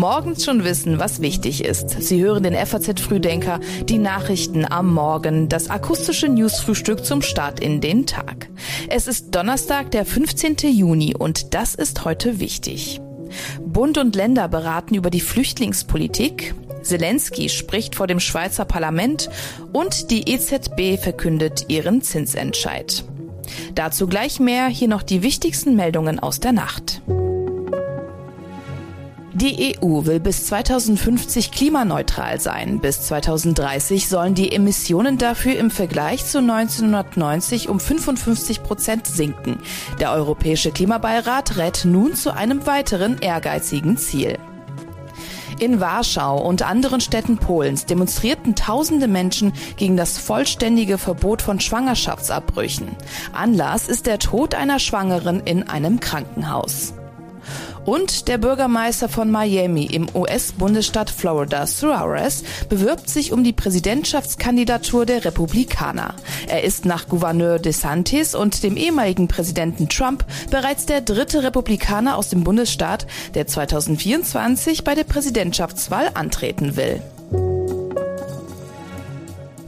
Morgens schon wissen, was wichtig ist. Sie hören den FAZ Frühdenker, die Nachrichten am Morgen, das akustische Newsfrühstück zum Start in den Tag. Es ist Donnerstag, der 15. Juni und das ist heute wichtig. Bund und Länder beraten über die Flüchtlingspolitik. Zelensky spricht vor dem Schweizer Parlament und die EZB verkündet ihren Zinsentscheid. Dazu gleich mehr, hier noch die wichtigsten Meldungen aus der Nacht. Die EU will bis 2050 klimaneutral sein. Bis 2030 sollen die Emissionen dafür im Vergleich zu 1990 um 55 Prozent sinken. Der Europäische Klimabeirat rät nun zu einem weiteren ehrgeizigen Ziel. In Warschau und anderen Städten Polens demonstrierten tausende Menschen gegen das vollständige Verbot von Schwangerschaftsabbrüchen. Anlass ist der Tod einer Schwangeren in einem Krankenhaus. Und der Bürgermeister von Miami im US-Bundesstaat Florida, Suarez, bewirbt sich um die Präsidentschaftskandidatur der Republikaner. Er ist nach Gouverneur DeSantis und dem ehemaligen Präsidenten Trump bereits der dritte Republikaner aus dem Bundesstaat, der 2024 bei der Präsidentschaftswahl antreten will.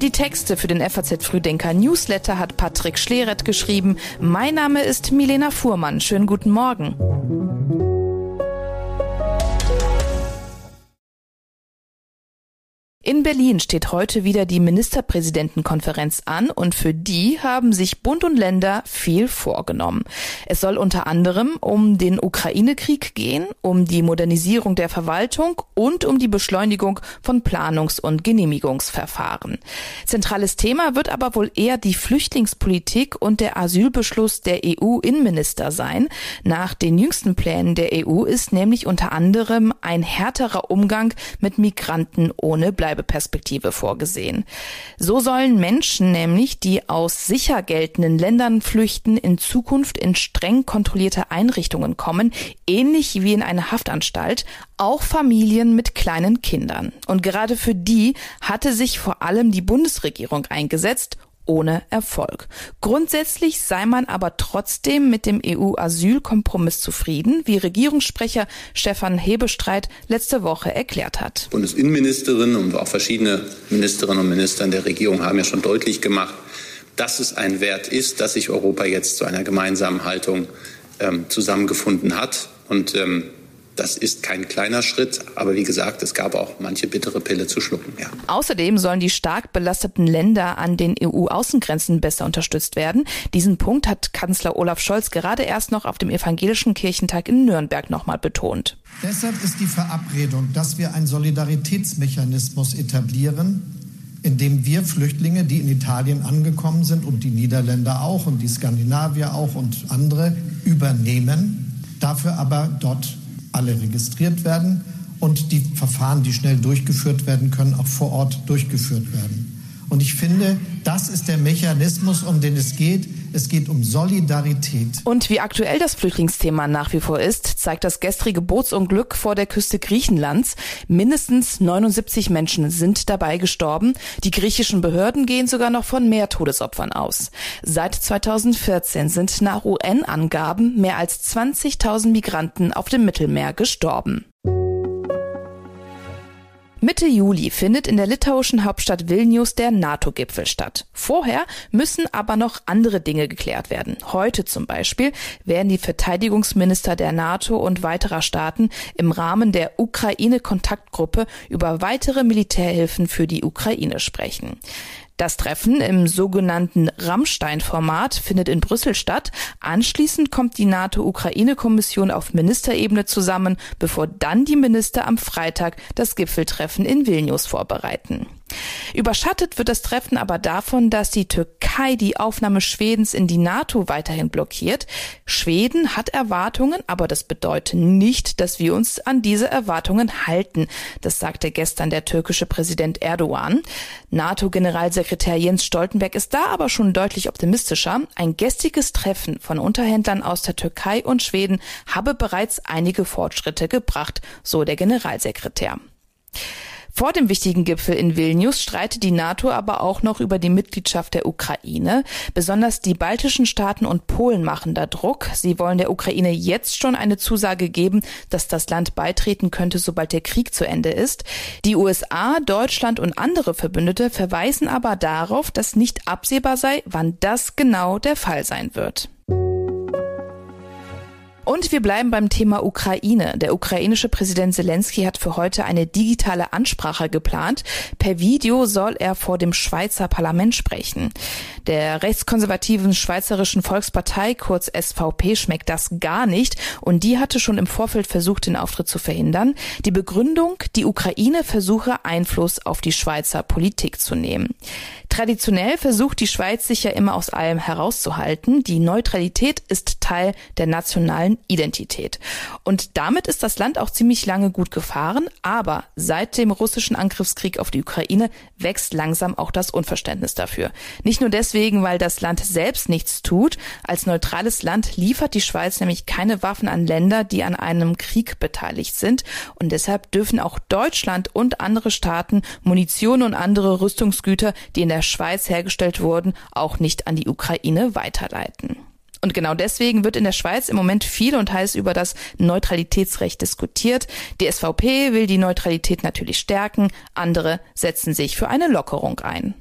Die Texte für den FAZ Frühdenker Newsletter hat Patrick Schleret geschrieben. Mein Name ist Milena Fuhrmann. Schönen guten Morgen. In Berlin steht heute wieder die Ministerpräsidentenkonferenz an und für die haben sich Bund und Länder viel vorgenommen. Es soll unter anderem um den Ukraine-Krieg gehen, um die Modernisierung der Verwaltung und um die Beschleunigung von Planungs- und Genehmigungsverfahren. Zentrales Thema wird aber wohl eher die Flüchtlingspolitik und der Asylbeschluss der EU-Innenminister sein. Nach den jüngsten Plänen der EU ist nämlich unter anderem ein härterer Umgang mit Migranten ohne Bleib Bleibeperspektive vorgesehen. So sollen Menschen nämlich, die aus sicher geltenden Ländern flüchten, in Zukunft in streng kontrollierte Einrichtungen kommen, ähnlich wie in eine Haftanstalt, auch Familien mit kleinen Kindern. Und gerade für die hatte sich vor allem die Bundesregierung eingesetzt ohne Erfolg. Grundsätzlich sei man aber trotzdem mit dem EU-Asylkompromiss zufrieden, wie Regierungssprecher Stefan Hebestreit letzte Woche erklärt hat. Bundesinnenministerin und auch verschiedene Ministerinnen und Minister in der Regierung haben ja schon deutlich gemacht, dass es ein Wert ist, dass sich Europa jetzt zu einer gemeinsamen Haltung ähm, zusammengefunden hat. Und ähm, das ist kein kleiner Schritt, aber wie gesagt, es gab auch manche bittere Pille zu schlucken. Ja. Außerdem sollen die stark belasteten Länder an den EU-Außengrenzen besser unterstützt werden. Diesen Punkt hat Kanzler Olaf Scholz gerade erst noch auf dem Evangelischen Kirchentag in Nürnberg nochmal betont. Deshalb ist die Verabredung, dass wir einen Solidaritätsmechanismus etablieren, in dem wir Flüchtlinge, die in Italien angekommen sind und die Niederländer auch und die Skandinavier auch und andere übernehmen, dafür aber dort alle registriert werden und die Verfahren, die schnell durchgeführt werden können, auch vor Ort durchgeführt werden. Und ich finde, das ist der Mechanismus, um den es geht. Es geht um Solidarität. Und wie aktuell das Flüchtlingsthema nach wie vor ist, zeigt das gestrige Bootsunglück vor der Küste Griechenlands. Mindestens 79 Menschen sind dabei gestorben. Die griechischen Behörden gehen sogar noch von mehr Todesopfern aus. Seit 2014 sind nach UN-Angaben mehr als 20.000 Migranten auf dem Mittelmeer gestorben. Mitte Juli findet in der litauischen Hauptstadt Vilnius der NATO-Gipfel statt. Vorher müssen aber noch andere Dinge geklärt werden. Heute zum Beispiel werden die Verteidigungsminister der NATO und weiterer Staaten im Rahmen der Ukraine-Kontaktgruppe über weitere Militärhilfen für die Ukraine sprechen. Das Treffen im sogenannten Rammstein-Format findet in Brüssel statt. Anschließend kommt die NATO-Ukraine-Kommission auf Ministerebene zusammen, bevor dann die Minister am Freitag das Gipfeltreffen in Vilnius vorbereiten. Überschattet wird das Treffen aber davon, dass die Türkei die Aufnahme Schwedens in die NATO weiterhin blockiert. Schweden hat Erwartungen, aber das bedeutet nicht, dass wir uns an diese Erwartungen halten. Das sagte gestern der türkische Präsident Erdogan. NATO-Generalsekretär Jens Stoltenberg ist da aber schon deutlich optimistischer. Ein gestriges Treffen von Unterhändlern aus der Türkei und Schweden habe bereits einige Fortschritte gebracht, so der Generalsekretär. Vor dem wichtigen Gipfel in Vilnius streitet die NATO aber auch noch über die Mitgliedschaft der Ukraine. Besonders die baltischen Staaten und Polen machen da Druck. Sie wollen der Ukraine jetzt schon eine Zusage geben, dass das Land beitreten könnte, sobald der Krieg zu Ende ist. Die USA, Deutschland und andere Verbündete verweisen aber darauf, dass nicht absehbar sei, wann das genau der Fall sein wird. Und wir bleiben beim Thema Ukraine. Der ukrainische Präsident Zelensky hat für heute eine digitale Ansprache geplant. Per Video soll er vor dem Schweizer Parlament sprechen. Der rechtskonservativen Schweizerischen Volkspartei, kurz SVP, schmeckt das gar nicht und die hatte schon im Vorfeld versucht, den Auftritt zu verhindern. Die Begründung, die Ukraine versuche Einfluss auf die Schweizer Politik zu nehmen. Traditionell versucht die Schweiz sich ja immer aus allem herauszuhalten. Die Neutralität ist Teil der nationalen Identität. Und damit ist das Land auch ziemlich lange gut gefahren. Aber seit dem russischen Angriffskrieg auf die Ukraine wächst langsam auch das Unverständnis dafür. Nicht nur deswegen, weil das Land selbst nichts tut. Als neutrales Land liefert die Schweiz nämlich keine Waffen an Länder, die an einem Krieg beteiligt sind. Und deshalb dürfen auch Deutschland und andere Staaten Munition und andere Rüstungsgüter, die in der der Schweiz hergestellt wurden, auch nicht an die Ukraine weiterleiten. Und genau deswegen wird in der Schweiz im Moment viel und heiß über das Neutralitätsrecht diskutiert. Die SVP will die Neutralität natürlich stärken, andere setzen sich für eine Lockerung ein.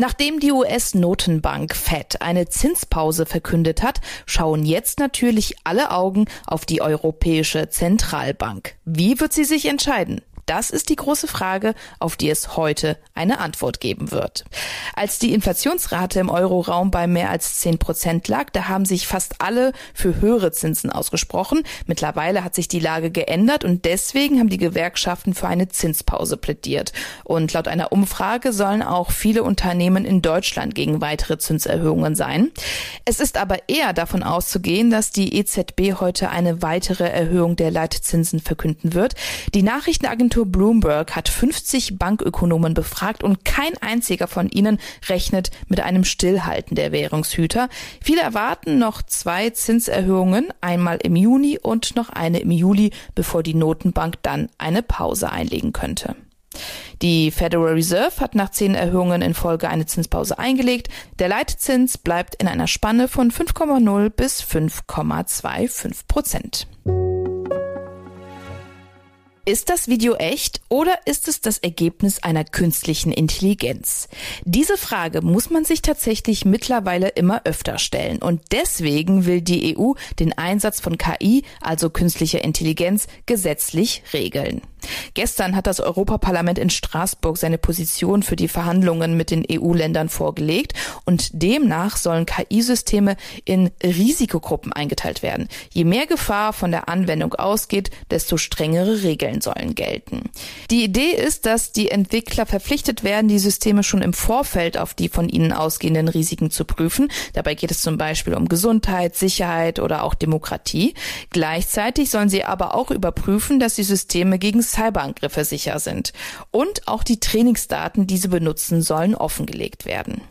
Nachdem die US-Notenbank Fed eine Zinspause verkündet hat, schauen jetzt natürlich alle Augen auf die Europäische Zentralbank. Wie wird sie sich entscheiden? Das ist die große Frage, auf die es heute eine Antwort geben wird. Als die Inflationsrate im Euroraum bei mehr als 10 Prozent lag, da haben sich fast alle für höhere Zinsen ausgesprochen. Mittlerweile hat sich die Lage geändert und deswegen haben die Gewerkschaften für eine Zinspause plädiert. Und laut einer Umfrage sollen auch viele Unternehmen in Deutschland gegen weitere Zinserhöhungen sein. Es ist aber eher davon auszugehen, dass die EZB heute eine weitere Erhöhung der Leitzinsen verkünden wird. Die Nachrichtenagentur Agentur Bloomberg hat 50 Bankökonomen befragt und kein einziger von ihnen rechnet mit einem Stillhalten der Währungshüter. Viele erwarten noch zwei Zinserhöhungen, einmal im Juni und noch eine im Juli, bevor die Notenbank dann eine Pause einlegen könnte. Die Federal Reserve hat nach zehn Erhöhungen in Folge eine Zinspause eingelegt. Der Leitzins bleibt in einer Spanne von 5,0 bis 5,25 Prozent. Ist das Video echt oder ist es das Ergebnis einer künstlichen Intelligenz? Diese Frage muss man sich tatsächlich mittlerweile immer öfter stellen und deswegen will die EU den Einsatz von KI, also künstlicher Intelligenz, gesetzlich regeln. Gestern hat das Europaparlament in Straßburg seine Position für die Verhandlungen mit den EU-Ländern vorgelegt und demnach sollen KI-Systeme in Risikogruppen eingeteilt werden. Je mehr Gefahr von der Anwendung ausgeht, desto strengere Regeln sollen gelten. Die Idee ist, dass die Entwickler verpflichtet werden, die Systeme schon im Vorfeld auf die von ihnen ausgehenden Risiken zu prüfen. Dabei geht es zum Beispiel um Gesundheit, Sicherheit oder auch Demokratie. Gleichzeitig sollen sie aber auch überprüfen, dass die Systeme gegen Cyberangriffe sicher sind. Und auch die Trainingsdaten, die sie benutzen, sollen offengelegt werden.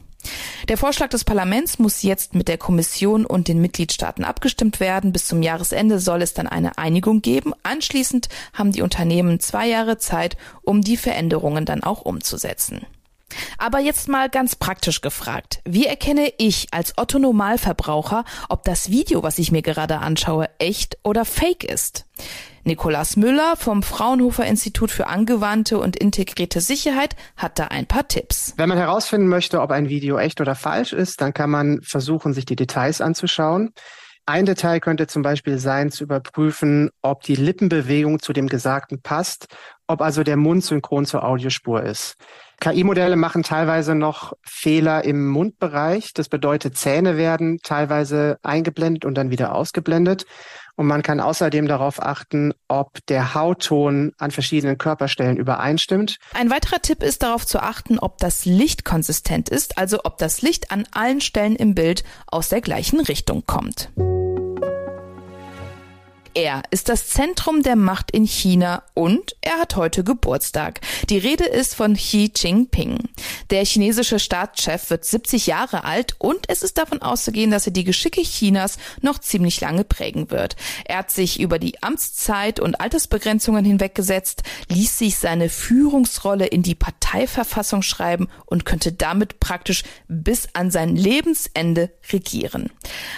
Der Vorschlag des Parlaments muss jetzt mit der Kommission und den Mitgliedstaaten abgestimmt werden. Bis zum Jahresende soll es dann eine Einigung geben. Anschließend haben die Unternehmen zwei Jahre Zeit, um die Veränderungen dann auch umzusetzen. Aber jetzt mal ganz praktisch gefragt. Wie erkenne ich als Otto Normalverbraucher, ob das Video, was ich mir gerade anschaue, echt oder fake ist? Nikolaus Müller vom Fraunhofer Institut für angewandte und integrierte Sicherheit hat da ein paar Tipps. Wenn man herausfinden möchte, ob ein Video echt oder falsch ist, dann kann man versuchen, sich die Details anzuschauen. Ein Detail könnte zum Beispiel sein, zu überprüfen, ob die Lippenbewegung zu dem Gesagten passt, ob also der Mund synchron zur Audiospur ist. KI-Modelle machen teilweise noch Fehler im Mundbereich. Das bedeutet, Zähne werden teilweise eingeblendet und dann wieder ausgeblendet. Und man kann außerdem darauf achten, ob der Hautton an verschiedenen Körperstellen übereinstimmt. Ein weiterer Tipp ist darauf zu achten, ob das Licht konsistent ist, also ob das Licht an allen Stellen im Bild aus der gleichen Richtung kommt. Er ist das Zentrum der Macht in China und er hat heute Geburtstag. Die Rede ist von Xi Jinping. Der chinesische Staatschef wird 70 Jahre alt und es ist davon auszugehen, dass er die Geschicke Chinas noch ziemlich lange prägen wird. Er hat sich über die Amtszeit und Altersbegrenzungen hinweggesetzt, ließ sich seine Führungsrolle in die Parteiverfassung schreiben und könnte damit praktisch bis an sein Lebensende regieren.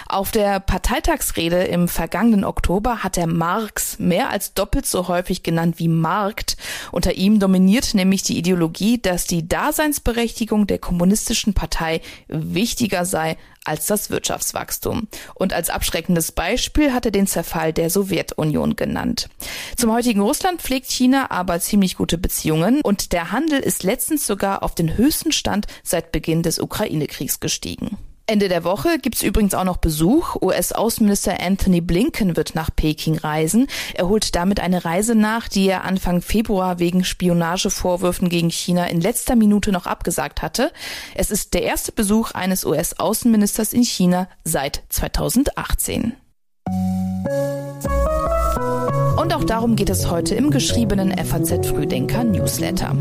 Auf der Parteitagsrede im vergangenen Oktober hat hat er Marx mehr als doppelt so häufig genannt wie Markt. Unter ihm dominiert nämlich die Ideologie, dass die Daseinsberechtigung der kommunistischen Partei wichtiger sei als das Wirtschaftswachstum. Und als abschreckendes Beispiel hat er den Zerfall der Sowjetunion genannt. Zum heutigen Russland pflegt China aber ziemlich gute Beziehungen und der Handel ist letztens sogar auf den höchsten Stand seit Beginn des Ukraine-Kriegs gestiegen. Ende der Woche gibt's übrigens auch noch Besuch. US-Außenminister Anthony Blinken wird nach Peking reisen. Er holt damit eine Reise nach, die er Anfang Februar wegen Spionagevorwürfen gegen China in letzter Minute noch abgesagt hatte. Es ist der erste Besuch eines US-Außenministers in China seit 2018. Darum geht es heute im geschriebenen FAZ Frühdenker Newsletter.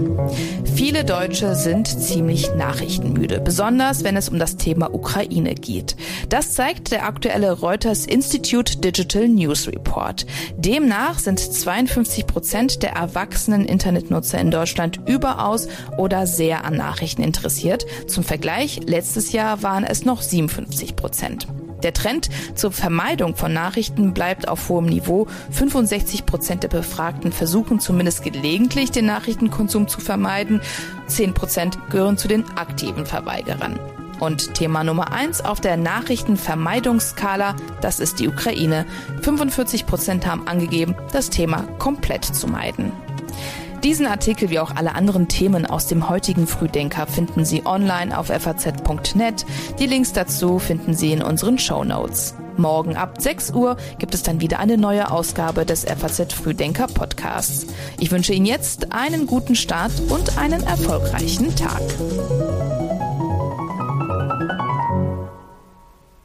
Viele Deutsche sind ziemlich nachrichtenmüde, besonders wenn es um das Thema Ukraine geht. Das zeigt der aktuelle Reuters Institute Digital News Report. Demnach sind 52 Prozent der erwachsenen Internetnutzer in Deutschland überaus oder sehr an Nachrichten interessiert. Zum Vergleich, letztes Jahr waren es noch 57 Prozent. Der Trend zur Vermeidung von Nachrichten bleibt auf hohem Niveau. 65 Prozent der Befragten versuchen zumindest gelegentlich den Nachrichtenkonsum zu vermeiden. 10 Prozent gehören zu den aktiven Verweigerern. Und Thema Nummer eins auf der Nachrichtenvermeidungsskala, das ist die Ukraine. 45 Prozent haben angegeben, das Thema komplett zu meiden. Diesen Artikel wie auch alle anderen Themen aus dem heutigen Frühdenker finden Sie online auf faz.net. Die Links dazu finden Sie in unseren Show Notes. Morgen ab 6 Uhr gibt es dann wieder eine neue Ausgabe des FAZ Frühdenker Podcasts. Ich wünsche Ihnen jetzt einen guten Start und einen erfolgreichen Tag.